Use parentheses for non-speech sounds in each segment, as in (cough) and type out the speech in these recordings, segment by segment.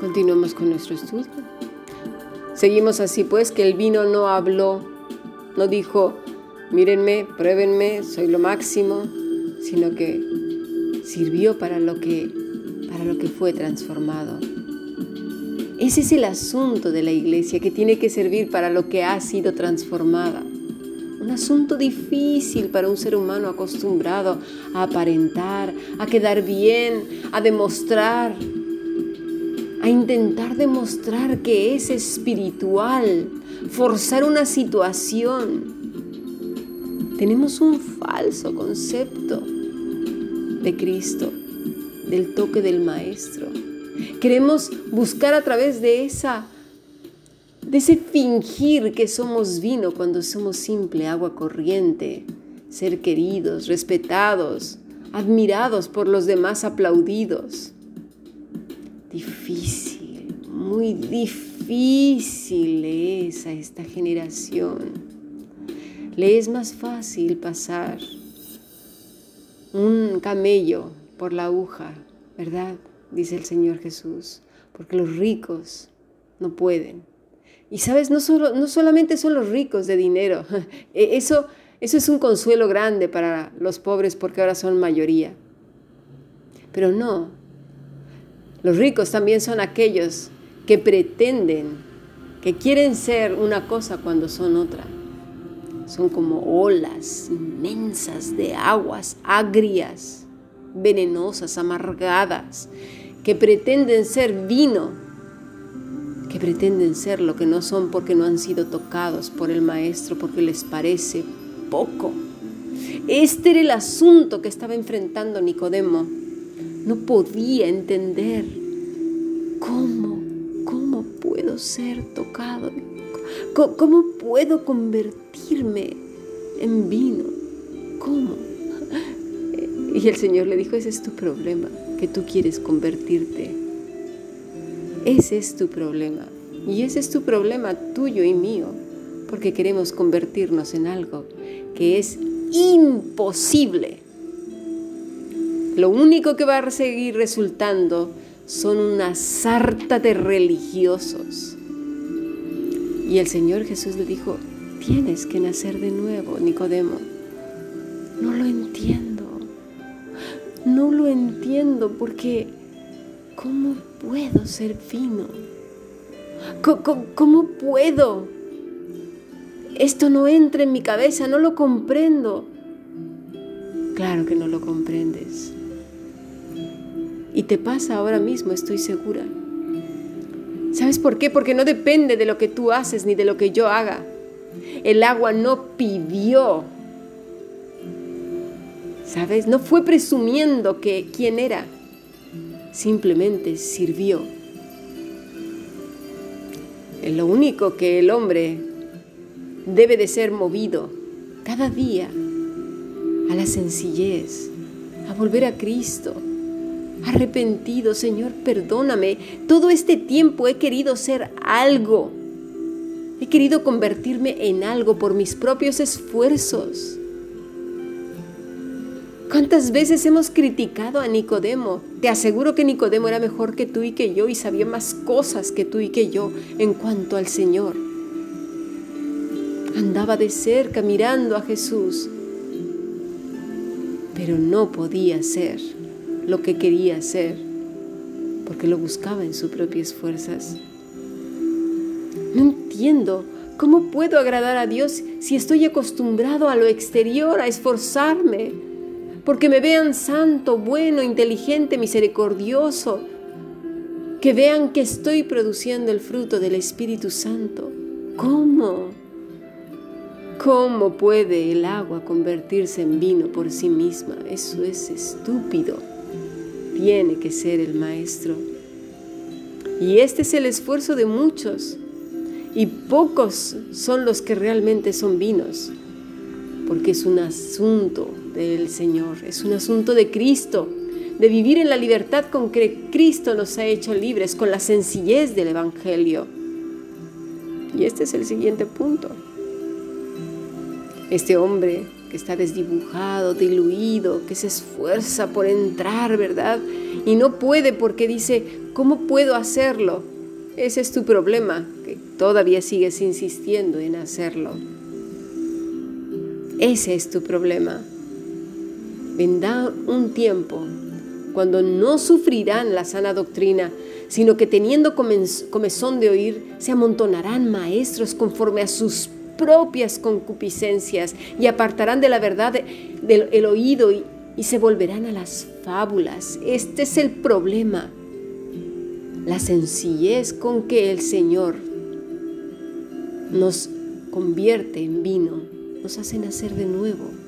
Continuamos con nuestro estudio. Seguimos así pues que el vino no habló, no dijo, mírenme, pruébenme, soy lo máximo, sino que sirvió para lo que, para lo que fue transformado. Ese es el asunto de la iglesia, que tiene que servir para lo que ha sido transformada. Un asunto difícil para un ser humano acostumbrado a aparentar, a quedar bien, a demostrar, a intentar demostrar que es espiritual, forzar una situación. Tenemos un falso concepto de Cristo, del toque del Maestro. Queremos buscar a través de esa de ese fingir que somos vino cuando somos simple agua corriente, ser queridos, respetados, admirados por los demás, aplaudidos. Difícil, muy difícil es a esta generación. Le es más fácil pasar un camello por la aguja, ¿verdad? Dice el Señor Jesús, porque los ricos no pueden. Y sabes, no, solo, no solamente son los ricos de dinero, (laughs) e, eso, eso es un consuelo grande para los pobres porque ahora son mayoría. Pero no, los ricos también son aquellos que pretenden, que quieren ser una cosa cuando son otra. Son como olas inmensas de aguas agrias, venenosas, amargadas, que pretenden ser vino, que pretenden ser lo que no son porque no han sido tocados por el Maestro, porque les parece poco. Este era el asunto que estaba enfrentando Nicodemo. No podía entender cómo, cómo puedo ser tocado ¿Cómo puedo convertirme en vino? ¿Cómo? (laughs) Y el Señor le dijo, ese es tu problema, que tú quieres convertirte. Ese es tu problema. Y ese es tu problema tuyo y mío, porque queremos convertirnos en algo que es imposible. Lo único que va a seguir resultando son una sarta de religiosos y el Señor Jesús le dijo, tienes que nacer de nuevo, Nicodemo. No lo entiendo. No lo entiendo porque ¿cómo puedo ser fino? ¿Cómo, puedo? Esto no entra en mi cabeza, no lo comprendo. Claro que no lo comprendes. Y te pasa ahora mismo, estoy segura. ¿Sabes por qué? Porque no depende de lo que tú haces ni de lo que yo haga. El agua no pidió. ¿Sabes? No fue presumiendo que quién era. Simplemente sirvió. Es lo único que el hombre debe de ser movido cada día a la sencillez, a volver a Cristo, arrepentido, Señor, perdóname. Todo este tiempo he querido ser algo. He querido convertirme en algo por mis propios esfuerzos. ¿Cuántas veces hemos criticado a Nicodemo? Te aseguro que Nicodemo era mejor que tú y que yo y sabía más cosas que tú y que yo en cuanto al Señor. Andaba de cerca mirando a Jesús, pero no podía ser lo que quería hacer, porque lo buscaba en sus propias fuerzas. No entiendo cómo puedo agradar a Dios si estoy acostumbrado a lo exterior, a esforzarme, porque me vean santo, bueno, inteligente, misericordioso, que vean que estoy produciendo el fruto del Espíritu Santo. ¿Cómo? ¿Cómo puede el agua convertirse en vino por sí misma? Eso es estúpido tiene que ser el maestro. Y este es el esfuerzo de muchos. Y pocos son los que realmente son vinos. Porque es un asunto del Señor, es un asunto de Cristo, de vivir en la libertad con que Cristo nos ha hecho libres, con la sencillez del Evangelio. Y este es el siguiente punto. Este hombre que está desdibujado, diluido, que se esfuerza por entrar, ¿verdad? Y no puede porque dice, ¿cómo puedo hacerlo? Ese es tu problema, que todavía sigues insistiendo en hacerlo. Ese es tu problema. Vendrá un tiempo cuando no sufrirán la sana doctrina, sino que teniendo comezón de oír, se amontonarán maestros conforme a sus propias concupiscencias y apartarán de la verdad del oído y, y se volverán a las fábulas. Este es el problema. La sencillez con que el Señor nos convierte en vino, nos hace nacer de nuevo.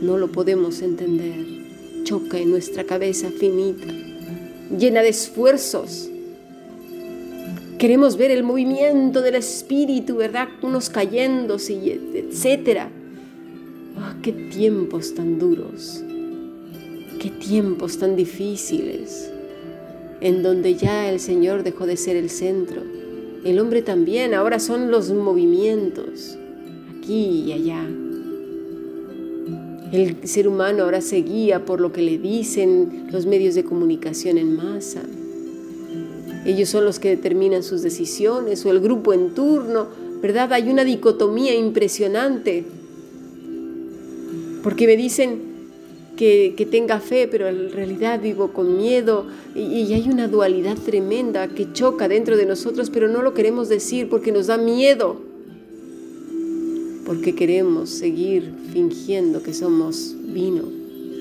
No lo podemos entender. Choca en nuestra cabeza finita, llena de esfuerzos, Queremos ver el movimiento del espíritu, ¿verdad? Unos cayéndose, etcétera. Ah, qué tiempos tan duros, qué tiempos tan difíciles, en donde ya el Señor dejó de ser el centro. El hombre también, ahora son los movimientos, aquí y allá. El ser humano ahora se guía por lo que le dicen los medios de comunicación en masa. Ellos son los que determinan sus decisiones o el grupo en turno, ¿verdad? Hay una dicotomía impresionante. Porque me dicen que, tenga fe, pero en realidad vivo con miedo y hay una dualidad tremenda que choca dentro de nosotros, pero no lo queremos decir porque nos da miedo. Porque queremos seguir fingiendo que somos vino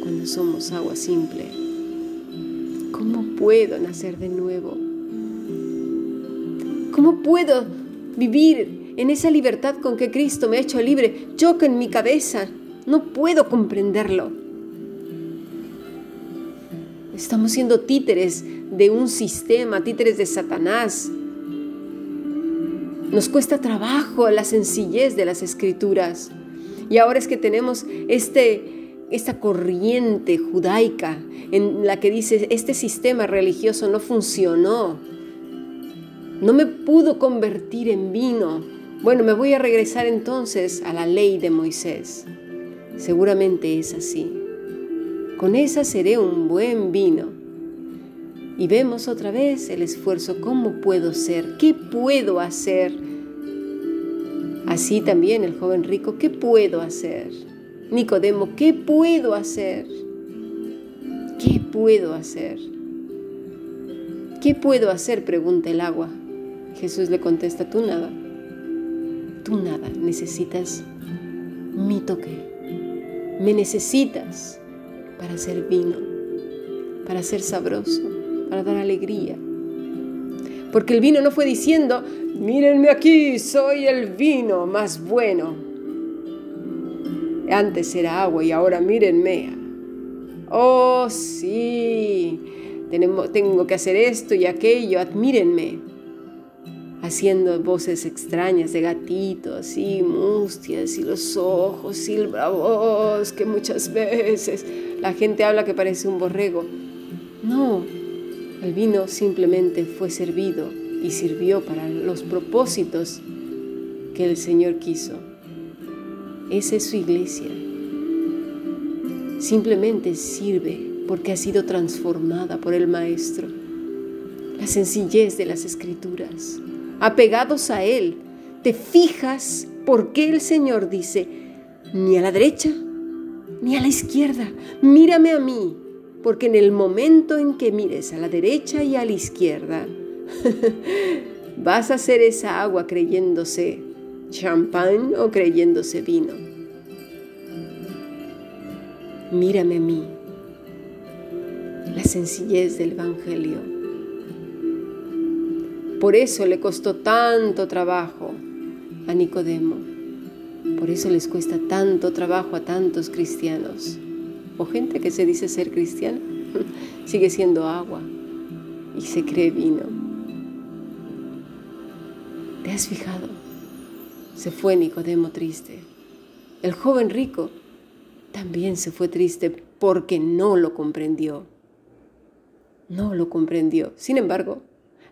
cuando somos agua simple. ¿Cómo puedo nacer de nuevo? ¿Cómo puedo vivir en esa libertad con que Cristo me ha hecho libre? Choca en mi cabeza. No puedo comprenderlo. Estamos siendo títeres de un sistema, títeres de Satanás. Nos cuesta trabajo la sencillez de las escrituras. Y ahora es que tenemos este, esta corriente judaica en la que dice, este sistema religioso no funcionó no me pudo convertir en vino. Bueno, me voy a regresar entonces a la ley de Moisés. Seguramente es así. Con esa seré un buen vino. Y vemos otra vez el esfuerzo. ¿Cómo puedo ser? ¿Qué puedo hacer? Así también el joven rico, ¿qué puedo hacer? Nicodemo, ¿qué puedo hacer? ¿Qué puedo hacer? ¿Qué puedo hacer? pregunta el agua. Jesús le contesta, tú nada, tú nada, necesitas mi toque, me necesitas para ser vino, para ser sabroso, para dar alegría. Porque el vino no fue diciendo, mírenme aquí, soy el vino más bueno. Antes era agua y ahora mírenme. Oh, sí, tengo que hacer esto y aquello, admírenme haciendo voces extrañas de gatitos y mustias y los ojos y el bravos que muchas veces la gente habla que parece un borrego. No, el vino simplemente fue servido y sirvió para los propósitos que el Señor quiso. Esa es su iglesia. Simplemente sirve porque ha sido transformada por el Maestro. La sencillez de las escrituras apegados a Él, te fijas por qué el Señor dice, ni a la derecha, ni a la izquierda, mírame a mí, porque en el momento en que mires a la derecha y a la izquierda, (laughs) vas a hacer esa agua creyéndose champán o creyéndose vino. Mírame a mí, la sencillez del Evangelio por eso le costó tanto trabajo a Nicodemo. Por eso les cuesta tanto trabajo a tantos cristianos. Gente que se dice ser cristiana, (laughs) sigue siendo agua y se cree vino. ¿Te has fijado? Se fue Nicodemo triste. El joven rico también se fue triste porque no lo comprendió. No lo comprendió. Sin embargo,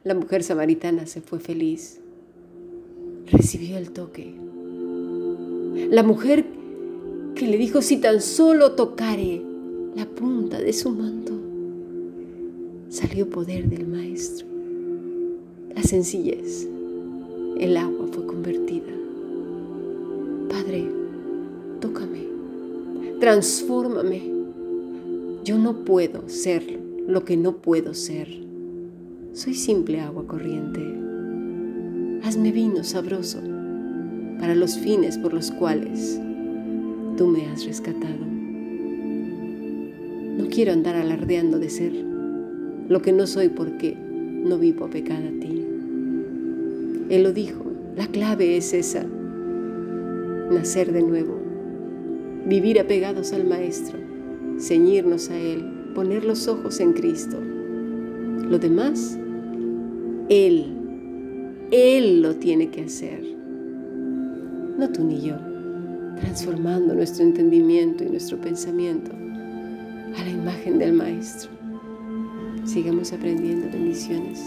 la mujer samaritana se fue feliz. Recibió el toque. La mujer que le dijo, si tan solo tocare la punta de su manto, salió poder del Maestro. La sencillez, el agua fue convertida. Padre, tócame, transfórmame. Yo no puedo ser lo que no puedo ser. Soy simple agua corriente. Hazme vino sabroso para los fines por los cuales tú me has rescatado. No quiero andar alardeando de ser lo que no soy porque no vivo apegada a ti. Él lo dijo, la clave es esa, nacer de nuevo, vivir apegados al Maestro, ceñirnos a Él, poner los ojos en Cristo. Lo demás, Él, Él lo tiene que hacer, no tú ni yo, transformando nuestro entendimiento y nuestro pensamiento a la imagen del Maestro. Sigamos aprendiendo bendiciones.